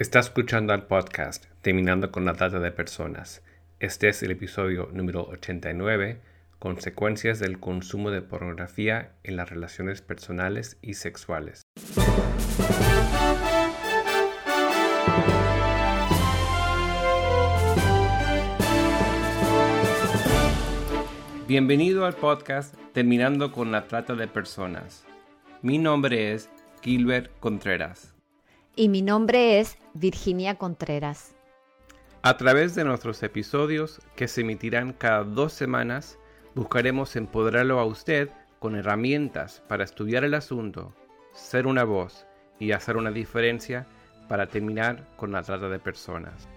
Está escuchando al podcast Terminando con la Trata de Personas. Este es el episodio número 89, Consecuencias del consumo de pornografía en las relaciones personales y sexuales. Bienvenido al podcast Terminando con la Trata de Personas. Mi nombre es Gilbert Contreras. Y mi nombre es Virginia Contreras. A través de nuestros episodios, que se emitirán cada dos semanas, buscaremos empoderarlo a usted con herramientas para estudiar el asunto, ser una voz y hacer una diferencia para terminar con la trata de personas.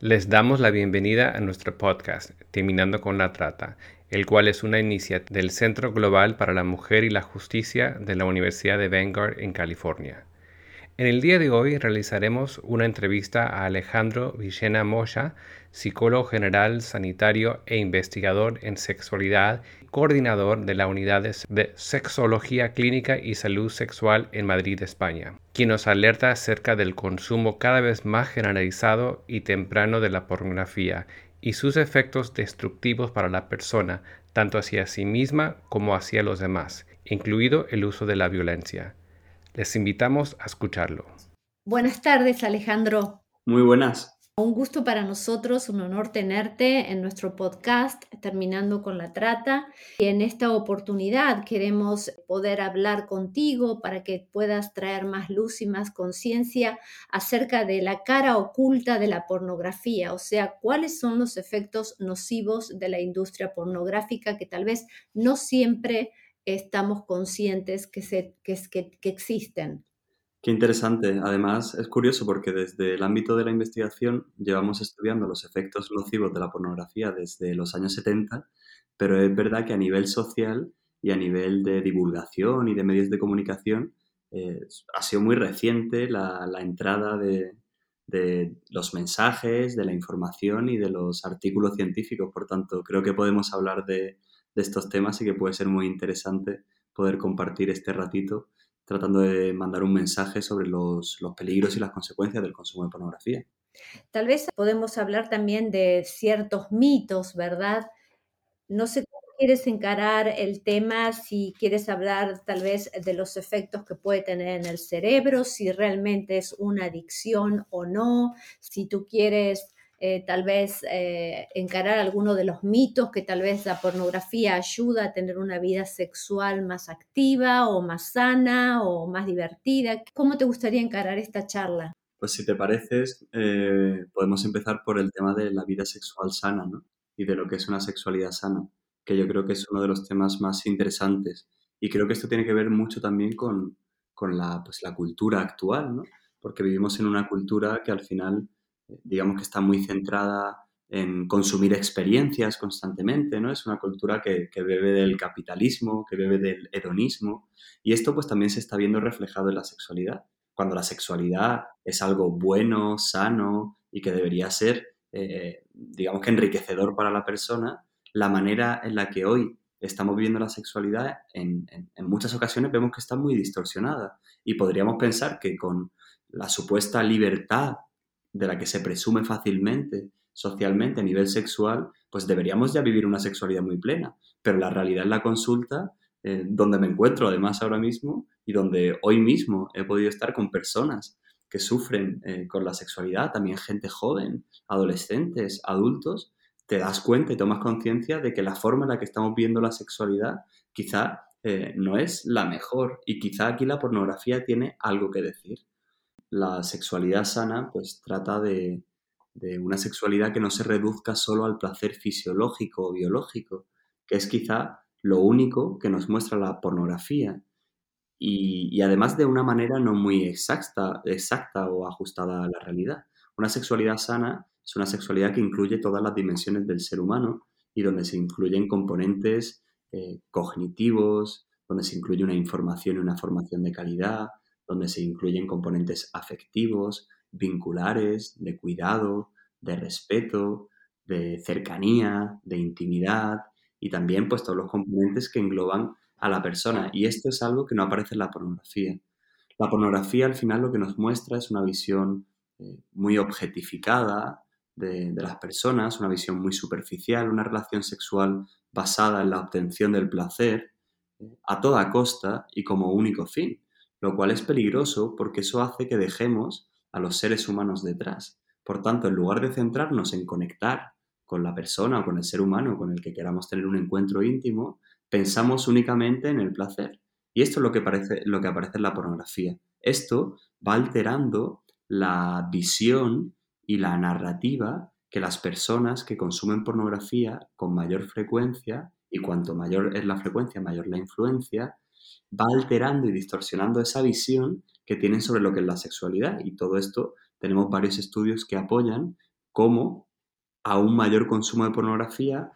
Les damos la bienvenida a nuestro podcast, Terminando con la Trata, el cual es una iniciativa del Centro Global para la Mujer y la Justicia de la Universidad de Vanguard en California. En el día de hoy realizaremos una entrevista a Alejandro Villena Moya, psicólogo general, sanitario e investigador en sexualidad, coordinador de la unidad de sexología clínica y salud sexual en Madrid, España, quien nos alerta acerca del consumo cada vez más generalizado y temprano de la pornografía y sus efectos destructivos para la persona, tanto hacia sí misma como hacia los demás, incluido el uso de la violencia. Les invitamos a escucharlo. Buenas tardes, Alejandro. Muy buenas. Un gusto para nosotros, un honor tenerte en nuestro podcast, terminando con la trata. Y en esta oportunidad queremos poder hablar contigo para que puedas traer más luz y más conciencia acerca de la cara oculta de la pornografía, o sea, cuáles son los efectos nocivos de la industria pornográfica que tal vez no siempre estamos conscientes que, se, que, que existen. Qué interesante. Además, es curioso porque desde el ámbito de la investigación llevamos estudiando los efectos nocivos de la pornografía desde los años 70, pero es verdad que a nivel social y a nivel de divulgación y de medios de comunicación eh, ha sido muy reciente la, entrada de, los mensajes, de la información y de los artículos científicos. Por tanto, creo que podemos hablar de, de estos temas y que puede ser muy interesante poder compartir este ratito tratando de mandar un mensaje sobre los, peligros y las consecuencias del consumo de pornografía. Tal vez podemos hablar también de ciertos mitos, ¿verdad? No sé cómo quieres encarar el tema, si quieres hablar tal vez de los efectos que puede tener en el cerebro, si realmente es una adicción o no, si tú quieres eh, tal vez eh, encarar alguno de los mitos que tal vez la pornografía ayuda a tener una vida sexual más activa o más sana o más divertida. ¿Cómo te gustaría encarar esta charla? Pues si te pareces, eh, podemos empezar por el tema de la vida sexual sana ¿no? y de lo que es una sexualidad sana, que yo creo que es uno de los temas más interesantes. Y creo que esto tiene que ver mucho también con, con la, pues, la cultura actual, ¿no? porque vivimos en una cultura que al final digamos que está muy centrada en consumir experiencias constantemente, ¿no? Es una cultura que, bebe del capitalismo, que bebe del hedonismo, y esto pues también se está viendo reflejado en la sexualidad. Cuando la sexualidad es algo bueno, sano y que debería ser, eh, digamos que enriquecedor para la persona, la manera en la que hoy estamos viviendo la sexualidad en, en muchas ocasiones vemos que está muy distorsionada y podríamos pensar que con la supuesta libertad de la que se presume fácilmente socialmente a nivel sexual, pues deberíamos ya vivir una sexualidad muy plena. Pero la realidad en la consulta, eh, donde me encuentro además ahora mismo y donde hoy mismo he podido estar con personas que sufren eh, con la sexualidad, también gente joven, adolescentes, adultos, te das cuenta y tomas conciencia de que la forma en la que estamos viendo la sexualidad quizá eh, no es la mejor y quizá aquí la pornografía tiene algo que decir la sexualidad sana pues trata de, una sexualidad que no se reduzca solo al placer fisiológico o biológico, que es quizá lo único que nos muestra la pornografía. Y, además de una manera no muy exacta, exacta o ajustada a la realidad. Una sexualidad sana es una sexualidad que incluye todas las dimensiones del ser humano y donde se incluyen componentes eh, cognitivos, donde se incluye una información y una formación de calidad, donde se incluyen componentes afectivos, vinculares, de cuidado, de respeto, de cercanía, de intimidad y también pues todos los componentes que engloban a la persona. Y esto es algo que no aparece en la pornografía. La pornografía al final lo que nos muestra es una visión eh, muy objetificada de, de, las personas, una visión muy superficial, una relación sexual basada en la obtención del placer eh, a toda costa y como único fin, lo cual es peligroso porque eso hace que dejemos a los seres humanos detrás. Por tanto, en lugar de centrarnos en conectar con la persona o con el ser humano con el que queramos tener un encuentro íntimo, pensamos únicamente en el placer. Y esto es lo que, lo que aparece en la pornografía. Esto va alterando la visión y la narrativa que las personas que consumen pornografía con mayor frecuencia, y cuanto mayor es la frecuencia, mayor la influencia, va alterando y distorsionando esa visión que tienen sobre lo que es la sexualidad. Y todo esto tenemos varios estudios que apoyan cómo a un mayor consumo de pornografía,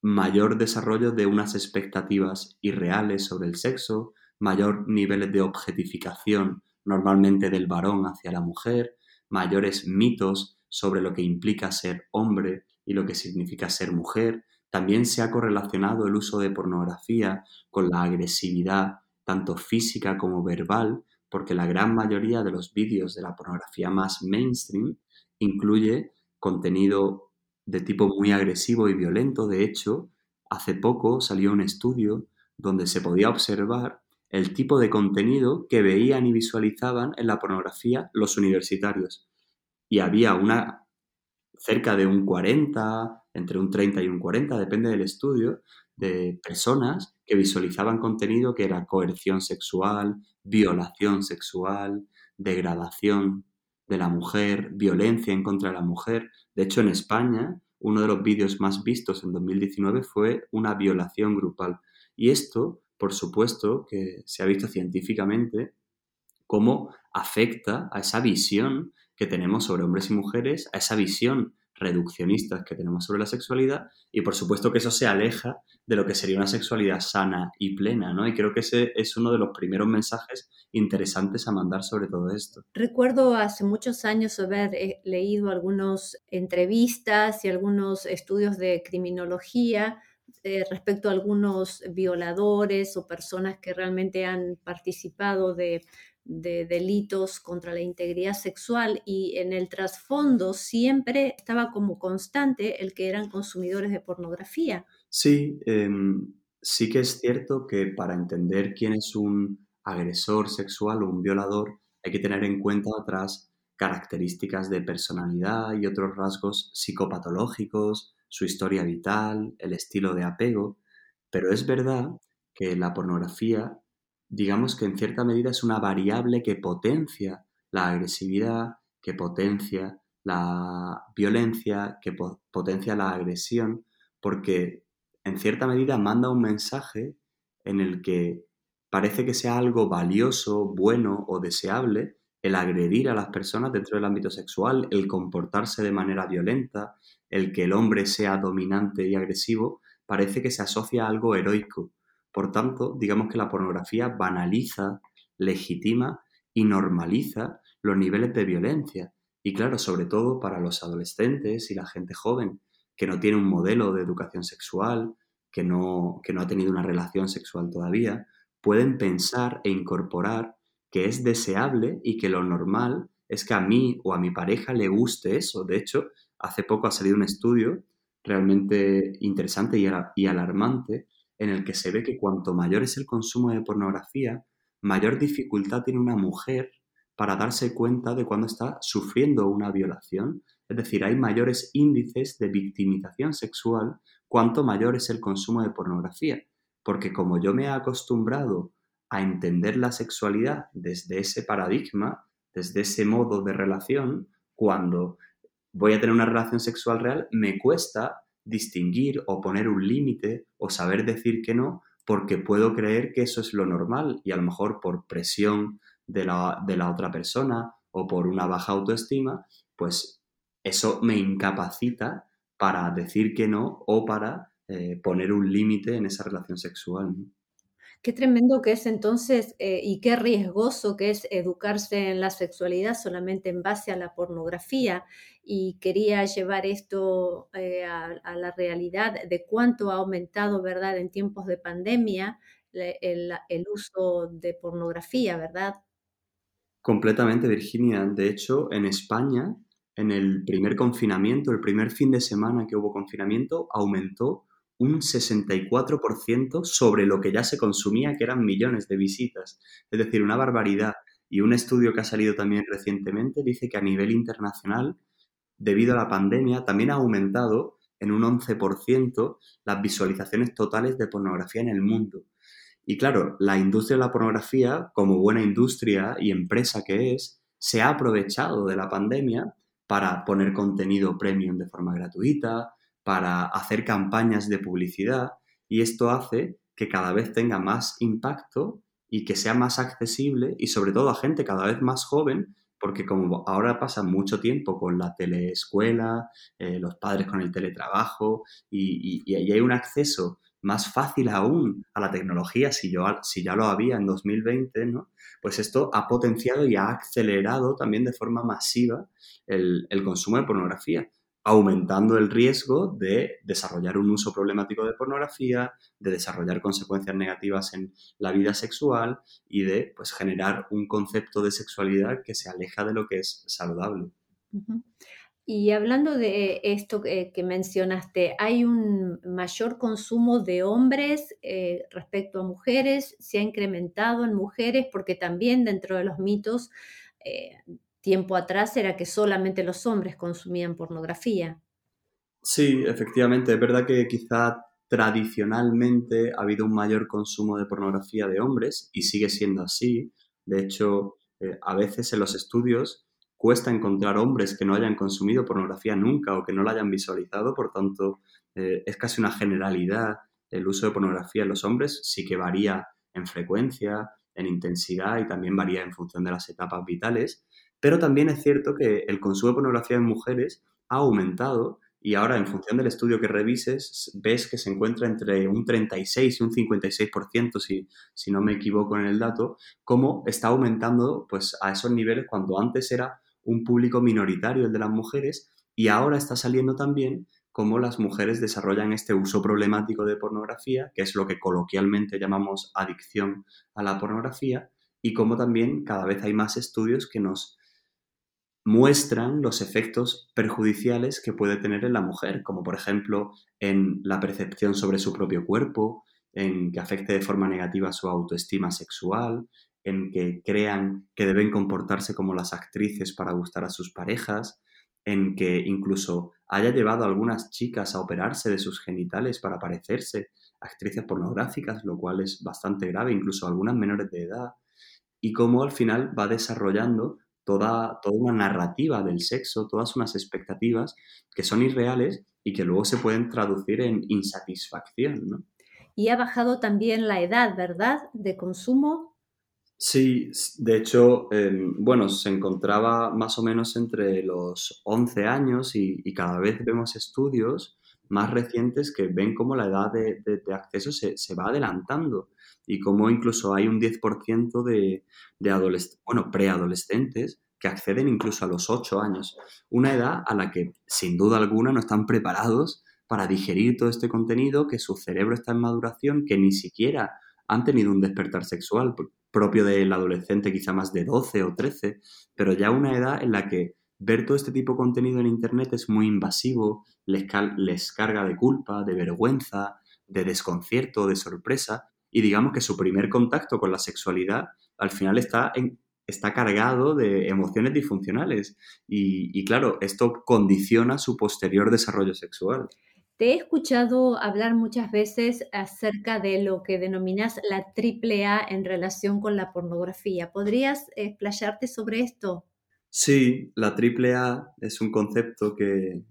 mayor desarrollo de unas expectativas irreales sobre el sexo, mayor niveles de objetificación normalmente del varón hacia la mujer, mayores mitos sobre lo que implica ser hombre y lo que significa ser mujer. También se ha correlacionado el uso de pornografía con la agresividad, tanto física como verbal, porque la gran mayoría de los vídeos de la pornografía más mainstream incluye contenido de tipo muy agresivo y violento. De hecho, hace poco salió un estudio donde se podía observar el tipo de contenido que veían y visualizaban en la pornografía los universitarios. Y había una cerca de un 40, entre un 30 y un 40, depende del estudio, de personas que visualizaban contenido que era coerción sexual, violación sexual, degradación de la mujer, violencia en contra de la mujer. De hecho, en España, uno de los vídeos más vistos en 2019 fue una violación grupal. Y esto, por supuesto, que se ha visto científicamente cómo afecta a esa visión que tenemos sobre hombres y mujeres, a esa visión reduccionistas que tenemos sobre la sexualidad y por supuesto que eso se aleja de lo que sería una sexualidad sana y plena, ¿no? Y creo que ese es uno de los primeros mensajes interesantes a mandar sobre todo esto. Recuerdo hace muchos años haber eh, leído algunas entrevistas y algunos estudios de criminología eh, respecto a algunos violadores o personas que realmente han participado de de delitos contra la integridad sexual y en el trasfondo siempre estaba como constante el que eran consumidores de pornografía. Sí, em, sí que es cierto que para entender quién es un agresor sexual o un violador hay que tener en cuenta otras características de personalidad y otros rasgos psicopatológicos, su historia vital, el estilo de apego, pero es verdad que la pornografía digamos que en cierta medida es una variable que potencia la agresividad, que potencia la violencia, que potencia la agresión, porque en cierta medida manda un mensaje en el que parece que sea algo valioso, bueno o deseable el agredir a las personas dentro del ámbito sexual, el comportarse de manera violenta, el que el hombre sea dominante y agresivo, parece que se asocia a algo heroico, por tanto, digamos que la pornografía banaliza, legitima y normaliza los niveles de violencia. Y claro, sobre todo para los adolescentes y la gente joven que no tiene un modelo de educación sexual, que no, que no ha tenido una relación sexual todavía, pueden pensar e incorporar que es deseable y que lo normal es que a mí o a mi pareja le guste eso. De hecho, hace poco ha salido un estudio realmente interesante y alarmante en el que se ve que cuanto mayor es el consumo de pornografía, mayor dificultad tiene una mujer para darse cuenta de cuando está sufriendo una violación. Es decir, hay mayores índices de victimización sexual cuanto mayor es el consumo de pornografía. Porque como yo me he acostumbrado a entender la sexualidad desde ese paradigma, desde ese modo de relación, cuando voy a tener una relación sexual real, me cuesta distinguir o poner un límite o saber decir que no porque puedo creer que eso es lo normal y a lo mejor por presión de la, de la otra persona o por una baja autoestima, pues eso me incapacita para decir que no o para eh, poner un límite en esa relación sexual. Qué tremendo que es entonces eh, y qué riesgoso que es educarse en la sexualidad solamente en base a la pornografía. Y quería llevar esto eh, a, la realidad de cuánto ha aumentado, ¿verdad?, en tiempos de pandemia el, el uso de pornografía, ¿verdad? Completamente, Virginia. De hecho, en España, en el primer confinamiento, el primer fin de semana que hubo confinamiento, aumentó un 64% sobre lo que ya se consumía, que eran millones de visitas. Es decir, una barbaridad. Y un estudio que ha salido también recientemente dice que a nivel internacional, debido a la pandemia, también ha aumentado en un 11% las visualizaciones totales de pornografía en el mundo. Y claro, la industria de la pornografía, como buena industria y empresa que es, se ha aprovechado de la pandemia para poner contenido premium de forma gratuita, para hacer campañas de publicidad y esto hace que cada vez tenga más impacto y que sea más accesible y sobre todo a gente cada vez más joven, porque como ahora pasa mucho tiempo con la teleescuela, eh, los padres con el teletrabajo y, y, hay un acceso más fácil aún a la tecnología, si, yo, si ya lo había en 2020, ¿no? pues esto ha potenciado y ha acelerado también de forma masiva el, el consumo de pornografía aumentando el riesgo de desarrollar un uso problemático de pornografía, de desarrollar consecuencias negativas en la vida sexual y de pues, generar un concepto de sexualidad que se aleja de lo que es saludable. Y hablando de esto que, mencionaste, ¿hay un mayor consumo de hombres eh, respecto a mujeres? ¿Se ha incrementado en mujeres? Porque también dentro de los mitos, eh, tiempo atrás era que solamente los hombres consumían pornografía. Sí, efectivamente, es verdad que quizá tradicionalmente ha habido un mayor consumo de pornografía de hombres y sigue siendo así. De hecho, eh, a veces en los estudios cuesta encontrar hombres que no hayan consumido pornografía nunca o que no la hayan visualizado, por tanto, eh, es casi una generalidad el uso de pornografía en los hombres, sí que varía en frecuencia, en intensidad y también varía en función de las etapas vitales, pero también es cierto que el consumo de pornografía en mujeres ha aumentado y ahora en función del estudio que revises ves que se encuentra entre un 36 y un 56%, si, si no me equivoco en el dato, cómo está aumentando pues, a esos niveles cuando antes era un público minoritario, el de las mujeres, y ahora está saliendo también cómo las mujeres desarrollan este uso problemático de pornografía, que es lo que coloquialmente llamamos adicción a la pornografía, y cómo también cada vez hay más estudios que nos muestran los efectos perjudiciales que puede tener en la mujer, como por ejemplo en la percepción sobre su propio cuerpo, en que afecte de forma negativa su autoestima sexual, en que crean que deben comportarse como las actrices para gustar a sus parejas, en que incluso haya llevado a algunas chicas a operarse de sus genitales para parecerse actrices pornográficas, lo cual es bastante grave, incluso algunas menores de edad, y cómo al final va desarrollando toda, toda una narrativa del sexo, todas unas expectativas que son irreales y que luego se pueden traducir en insatisfacción. ¿no? Y ha bajado también la edad, ¿verdad?, de consumo Sí, de hecho, em, bueno, se encontraba más o menos entre los 11 años y, cada vez vemos estudios más recientes que ven cómo la edad de, acceso se, va adelantando y cómo incluso hay un 10% de, de bueno, preadolescentes que acceden incluso a los 8 años. Una edad a la que sin duda alguna no están preparados para digerir todo este contenido, que su cerebro está en maduración, que ni siquiera han tenido un despertar sexual propio del adolescente, quizá más de 12 o 13, pero ya una edad en la que ver todo este tipo de contenido en Internet es muy invasivo, les, les carga de culpa, de vergüenza, de desconcierto, de sorpresa, y digamos que su primer contacto con la sexualidad al final está, está cargado de emociones disfuncionales. Y, y claro, esto condiciona su posterior desarrollo sexual. Te he escuchado hablar muchas veces acerca de lo que denominas la triple A en relación con la pornografía. ¿Podrías explayarte sobre esto? Sí, la triple A es un concepto que,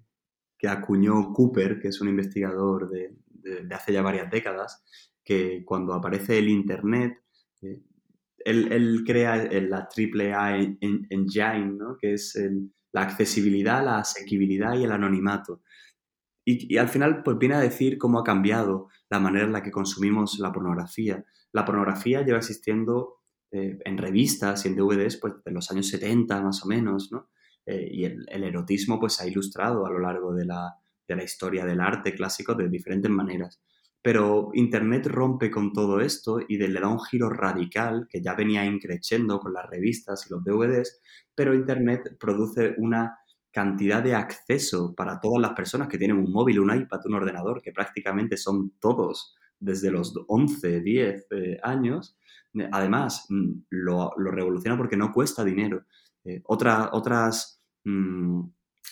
acuñó Cooper, que es un investigador de, hace ya varias décadas, que cuando aparece el Internet, eh, él, crea la triple A engine, ¿no? que es la accesibilidad, la asequibilidad y el anonimato. Y, al final, pues viene a decir cómo ha cambiado la manera en la que consumimos la pornografía. La pornografía lleva existiendo eh, en revistas y en DVDs pues de los años 70 más o menos, ¿no? Eh, y el, erotismo pues ha ilustrado a lo largo de la, de la historia del arte clásico de diferentes maneras. Pero Internet rompe con todo esto y le da un giro radical que ya venía increciendo con las revistas y los DVDs, pero Internet produce una cantidad de acceso para todas las personas que tienen un móvil, un iPad, un ordenador, que prácticamente son todos desde los 11, 10 eh, años. Además, mm, lo, revoluciona porque no cuesta dinero. Eh, otras mm,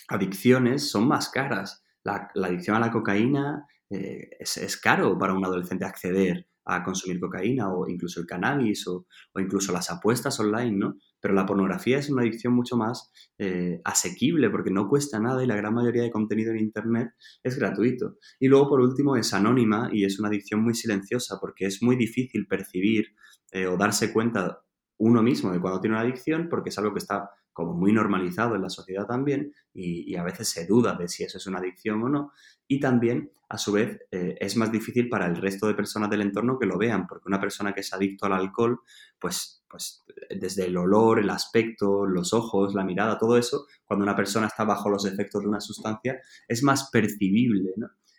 adicciones son más caras. La, adicción a la cocaína eh, es, caro para un adolescente acceder a consumir cocaína o incluso el cannabis o, incluso las apuestas online, ¿no? Pero la pornografía es una adicción mucho más eh, asequible porque no cuesta nada y la gran mayoría de contenido en Internet es gratuito. Y luego, por último, es anónima y es una adicción muy silenciosa porque es muy difícil percibir eh, o darse cuenta uno mismo de cuando tiene una adicción porque es algo que está como muy normalizado en la sociedad también y, a veces se duda de si eso es una adicción o no. Y también, a su vez, eh, es más difícil para el resto de personas del entorno que lo vean, porque una persona que es adicto al alcohol, pues, pues desde el olor, el aspecto, los ojos, la mirada, todo eso, cuando una persona está bajo los efectos de una sustancia, es más percibible,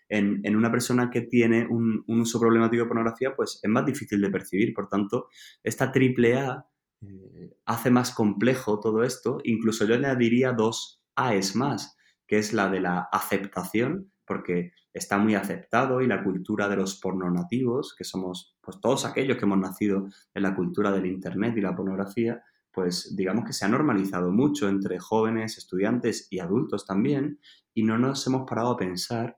En, en, una persona que tiene un, un, uso problemático de pornografía, pues es más difícil de percibir. Por tanto, esta triple A eh, hace más complejo todo esto. Incluso yo añadiría dos A's más, que es la de la aceptación, porque está muy aceptado y la cultura de los pornonativos, que somos pues todos aquellos que hemos nacido en la cultura del Internet y la pornografía, pues digamos que se ha normalizado mucho entre jóvenes, estudiantes y adultos también, y no nos hemos parado a pensar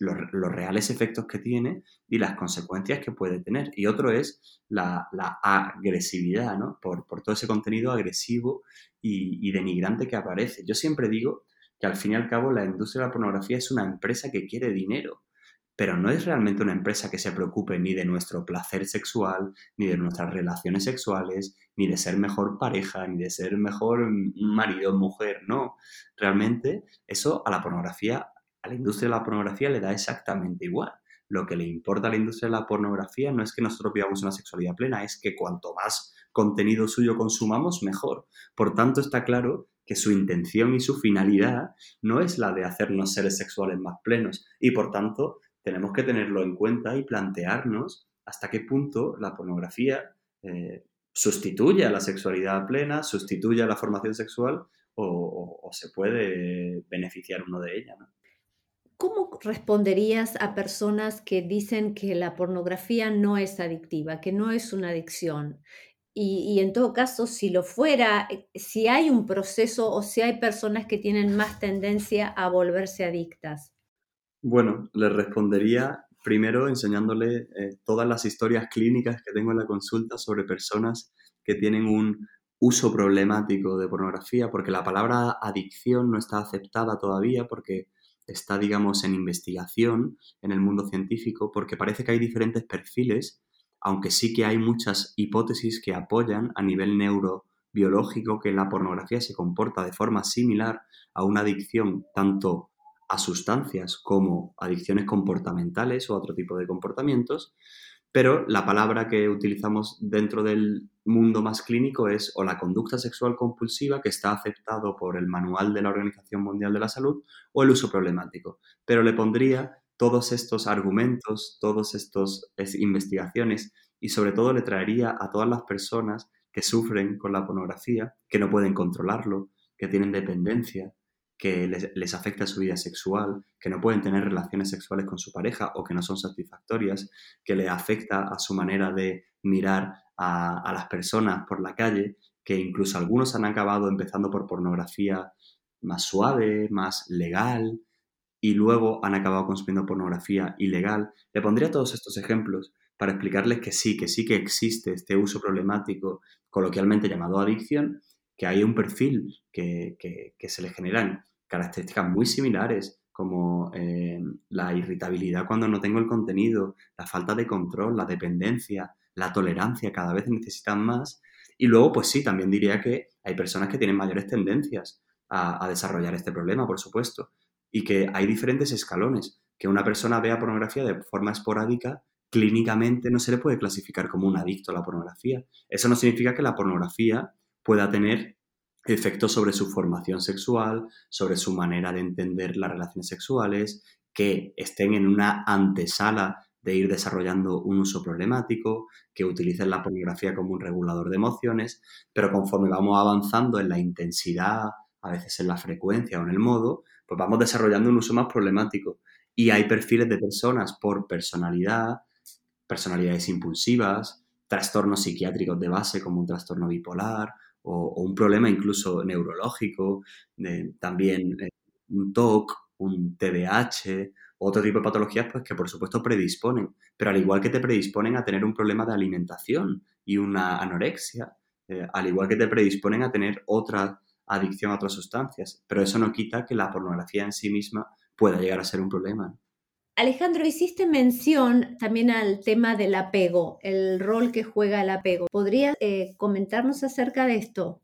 los, reales efectos que tiene y las consecuencias que puede tener. Y otro es la, agresividad, ¿no? Por, todo ese contenido agresivo y, denigrante que aparece. Yo siempre digo que al fin y al cabo la industria de la pornografía es una empresa que quiere dinero, pero no es realmente una empresa que se preocupe ni de nuestro placer sexual, ni de nuestras relaciones sexuales, ni de ser mejor pareja, ni de ser mejor marido o mujer, no. Realmente eso a la pornografía a la industria de la pornografía le da exactamente igual. Lo que le importa a la industria de la pornografía no es que nosotros vivamos una sexualidad plena, es que cuanto más contenido suyo consumamos, mejor. Por tanto, está claro que su intención y su finalidad no es la de hacernos seres sexuales más plenos y por tanto tenemos que tenerlo en cuenta y plantearnos hasta qué punto la pornografía eh, sustituye a la sexualidad plena, sustituye a la formación sexual o, se puede beneficiar uno de ella. ¿Cómo responderías a personas que dicen que la pornografía no es adictiva, que no es una adicción? Y, en todo caso, si lo fuera, eh, si hay un proceso o si hay personas que tienen más tendencia a volverse adictas. Bueno, le respondería primero enseñándole eh, todas las historias clínicas que tengo en la consulta sobre personas que tienen un uso problemático de pornografía, porque la palabra adicción no está aceptada todavía, porque está, digamos, en investigación en el mundo científico, porque parece que hay diferentes perfiles, aunque sí que hay muchas hipótesis que apoyan a nivel neurobiológico que la pornografía se comporta de forma similar a una adicción tanto a sustancias como adicciones comportamentales o otro tipo de comportamientos, pero la palabra que utilizamos dentro del mundo más clínico es o la conducta sexual compulsiva que está aceptado por el manual de la Organización Mundial de la Salud o el uso problemático. Pero le pondría todos estos argumentos, todas estas investigaciones y sobre todo le traería a todas las personas que sufren con la pornografía, que no pueden controlarlo, que tienen dependencia, que les, afecta su vida sexual, que no pueden tener relaciones sexuales con su pareja o que no son satisfactorias, que le afecta a su manera de mirar a, las personas por la calle, que incluso algunos han acabado empezando por pornografía más suave, más legal, y luego han acabado consumiendo pornografía ilegal. Le pondría todos estos ejemplos para explicarles que sí, que sí que existe este uso problemático, coloquialmente llamado adicción, que hay un perfil que, que se le generan características muy similares como eh, la irritabilidad cuando no tengo el contenido, la falta de control, la dependencia, la tolerancia, cada vez necesitan más. Y luego, pues sí, también diría que hay personas que tienen mayores tendencias a, desarrollar este problema, por supuesto, y que hay diferentes escalones. Que una persona vea pornografía de forma esporádica, clínicamente no se le puede clasificar como un adicto a la pornografía. Eso no significa que la pornografía pueda tener efectos sobre su formación sexual, sobre su manera de entender las relaciones sexuales, que estén en una antesala de ir desarrollando un uso problemático, que utilicen la pornografía como un regulador de emociones, pero conforme vamos avanzando en la intensidad, a veces en la frecuencia o en el modo, pues vamos desarrollando un uso más problemático. Y hay perfiles de personas por personalidad, personalidades impulsivas, trastornos psiquiátricos de base como un trastorno bipolar o, un problema incluso neurológico, también eh, un TOC, un TDAH, otro tipo de patologías pues que por supuesto predisponen, pero al igual que te predisponen a tener un problema de alimentación y una anorexia, eh, al igual que te predisponen a tener otra adicción a otras sustancias, pero eso no quita que la pornografía en sí misma pueda llegar a ser un problema. Alejandro, hiciste mención también al tema del apego, el rol que juega el apego. ¿Podrías eh, comentarnos acerca de esto?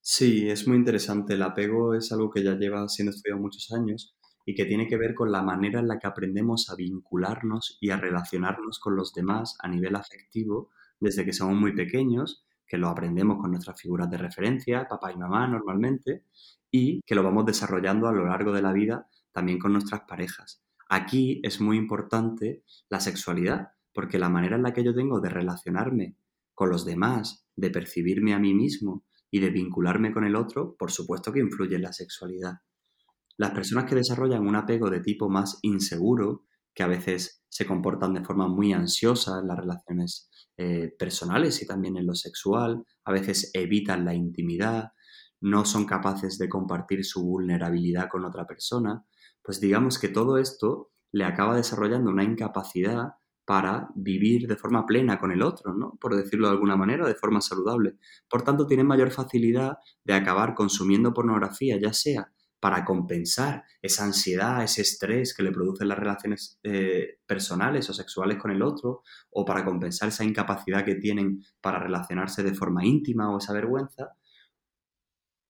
Sí, es muy interesante. El apego es algo que ya lleva siendo estudiado muchos años y que tiene que ver con la manera en la que aprendemos a vincularnos y a relacionarnos con los demás a nivel afectivo desde que somos muy pequeños, que lo aprendemos con nuestras figuras de referencia, papá y mamá normalmente, y que lo vamos desarrollando a lo largo de la vida también con nuestras parejas. Aquí es muy importante la sexualidad, porque la manera en la que yo tengo de relacionarme con los demás, de percibirme a mí mismo y de vincularme con el otro, por supuesto que influye en la sexualidad. Las personas que desarrollan un apego de tipo más inseguro, que a veces se comportan de forma muy ansiosa en las relaciones eh, personales y también en lo sexual, a veces evitan la intimidad, no son capaces de compartir su vulnerabilidad con otra persona, pues digamos que todo esto le acaba desarrollando una incapacidad para vivir de forma plena con el otro, ¿no? Por decirlo de alguna manera, de forma saludable. Por tanto, tienen mayor facilidad de acabar consumiendo pornografía, ya sea para compensar esa ansiedad, ese estrés que le producen las relaciones eh, personales o sexuales con el otro, o para compensar esa incapacidad que tienen para relacionarse de forma íntima o esa vergüenza,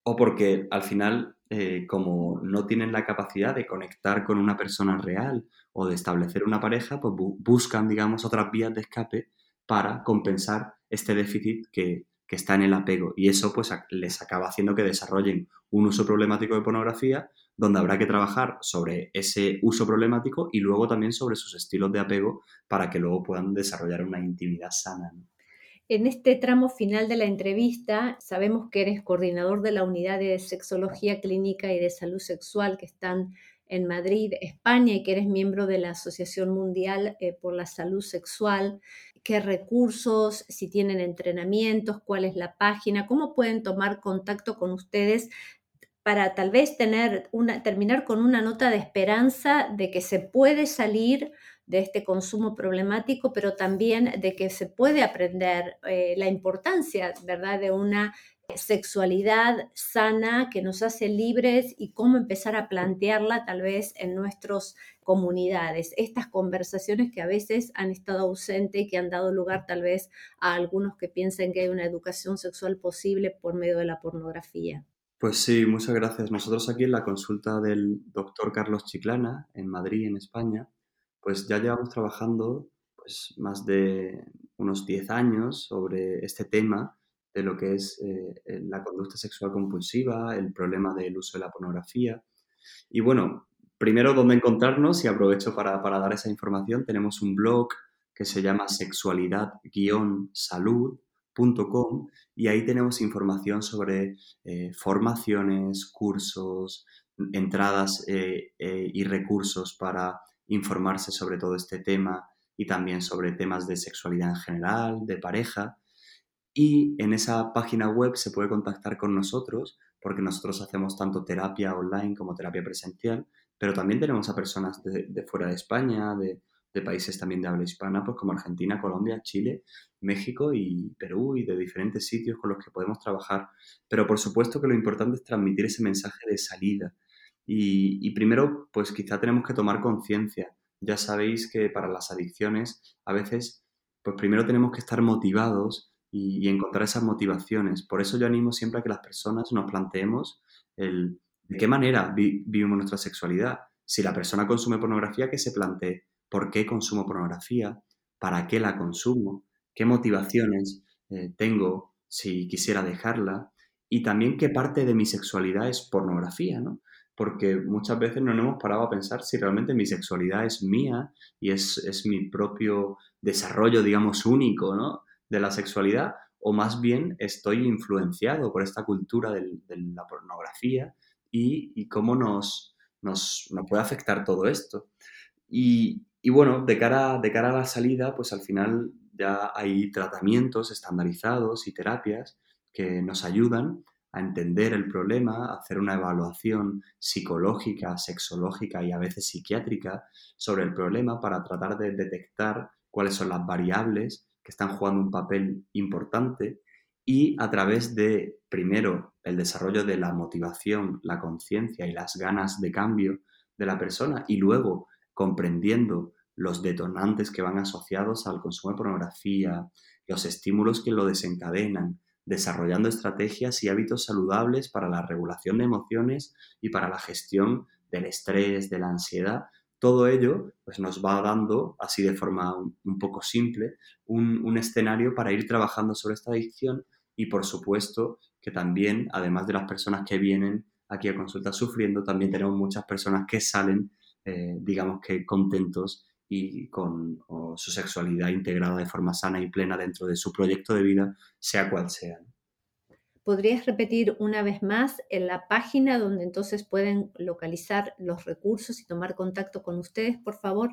o porque al final, eh, como no tienen la capacidad de conectar con una persona real o de establecer una pareja, pues buscan, digamos, otras vías de escape para compensar este déficit que, que está en el apego y eso pues les acaba haciendo que desarrollen un uso problemático de pornografía donde habrá que trabajar sobre ese uso problemático y luego también sobre sus estilos de apego para que luego puedan desarrollar una intimidad sana. En este tramo final de la entrevista, sabemos que eres coordinador de la unidad de sexología clínica y de salud sexual que están en Madrid, España, y que eres miembro de la Asociación Mundial eh, por la Salud Sexual. Qué recursos, si tienen entrenamientos, cuál es la página, cómo pueden tomar contacto con ustedes para tal vez tener una, terminar con una nota de esperanza de que se puede salir de este consumo problemático, pero también de que se puede aprender eh, la importancia, ¿verdad?, de una sexualidad sana que nos hace libres y cómo empezar a plantearla tal vez en nuestras comunidades. Estas conversaciones que a veces han estado ausentes y que han dado lugar tal vez a algunos que piensen que hay una educación sexual posible por medio de la pornografía. Pues sí, muchas gracias. Nosotros aquí en la consulta del doctor Carlos Chiclana, en Madrid, en España, pues ya llevamos trabajando pues más de unos 10 años sobre este tema de lo que es eh, la conducta sexual compulsiva, el problema del uso de la pornografía. Y bueno, primero, ¿dónde encontrarnos? Y aprovecho para, dar esa información. Tenemos un blog que se llama y ahí tenemos información sobre eh, formaciones, cursos, entradas eh, y recursos para informarse sobre todo este tema y también sobre temas de sexualidad en general, de pareja. Y en esa página web se puede contactar con nosotros porque nosotros hacemos tanto terapia online como terapia presencial, pero también tenemos a personas de, fuera de España, de, países también de habla hispana, pues como Argentina, Colombia, Chile, México y Perú y de diferentes sitios con los que podemos trabajar. Pero por supuesto que lo importante es transmitir ese mensaje de salida. Y, y primero, pues quizá tenemos que tomar conciencia. Ya sabéis que para las adicciones a veces, pues primero tenemos que estar motivados y, encontrar esas motivaciones. Por eso yo animo siempre a que las personas nos planteemos el, de qué manera vivimos nuestra sexualidad. Si la persona consume pornografía, que se plantee por qué consumo pornografía, para qué la consumo, qué motivaciones eh, tengo si quisiera dejarla y también qué parte de mi sexualidad es pornografía, ¿no? porque muchas veces no nos hemos parado a pensar si realmente mi sexualidad es mía y es, es mi propio desarrollo, digamos, único, ¿no? De la sexualidad, o más bien estoy influenciado por esta cultura de la pornografía y, cómo nos, nos, puede afectar todo esto. Y, bueno, de cara, de cara a la salida, pues al final ya hay tratamientos estandarizados y terapias que nos ayudan a entender el problema, a hacer una evaluación psicológica, sexológica y a veces psiquiátrica sobre el problema para tratar de detectar cuáles son las variables que están jugando un papel importante y a través de, primero, el desarrollo de la motivación, la conciencia y las ganas de cambio de la persona y luego comprendiendo los detonantes que van asociados al consumo de pornografía, los estímulos que lo desencadenan, desarrollando estrategias y hábitos saludables para la regulación de emociones y para la gestión del estrés, de la ansiedad, todo ello pues, nos va dando, así de forma un, poco simple, un, escenario para ir trabajando sobre esta adicción y, por supuesto, que también, además de las personas que vienen aquí a consulta sufriendo, también tenemos muchas personas que salen, eh, digamos que contentos y con su sexualidad integrada de forma sana y plena dentro de su proyecto de vida, sea cual sea. ¿Podrías repetir una vez más en la página donde entonces pueden localizar los recursos y tomar contacto con ustedes, por favor?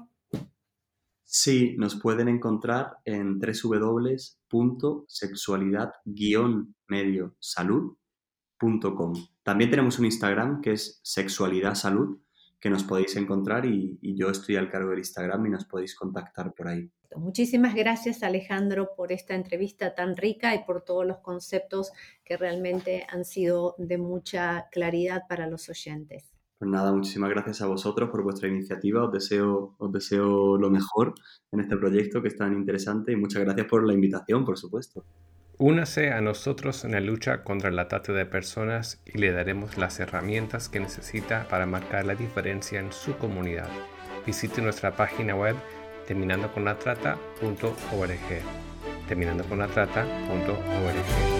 Sí, nos pueden encontrar en www.sexualidad-mediosalud.com. También tenemos un Instagram que es Sexualidad Salud, que nos podéis encontrar y, yo estoy al cargo del Instagram y nos podéis contactar por ahí. Muchísimas gracias Alejandro por esta entrevista tan rica y por todos los conceptos que realmente han sido de mucha claridad para los oyentes. Pues nada, muchísimas gracias a vosotros por vuestra iniciativa. Os deseo, os deseo lo mejor en este proyecto que es tan interesante y muchas gracias por la invitación, por supuesto. Únase a nosotros en la lucha contra la trata de personas y le daremos las herramientas que necesita para marcar la diferencia en su comunidad. Visite nuestra página web terminandoconlatrata.org. Terminandoconlatrata.org.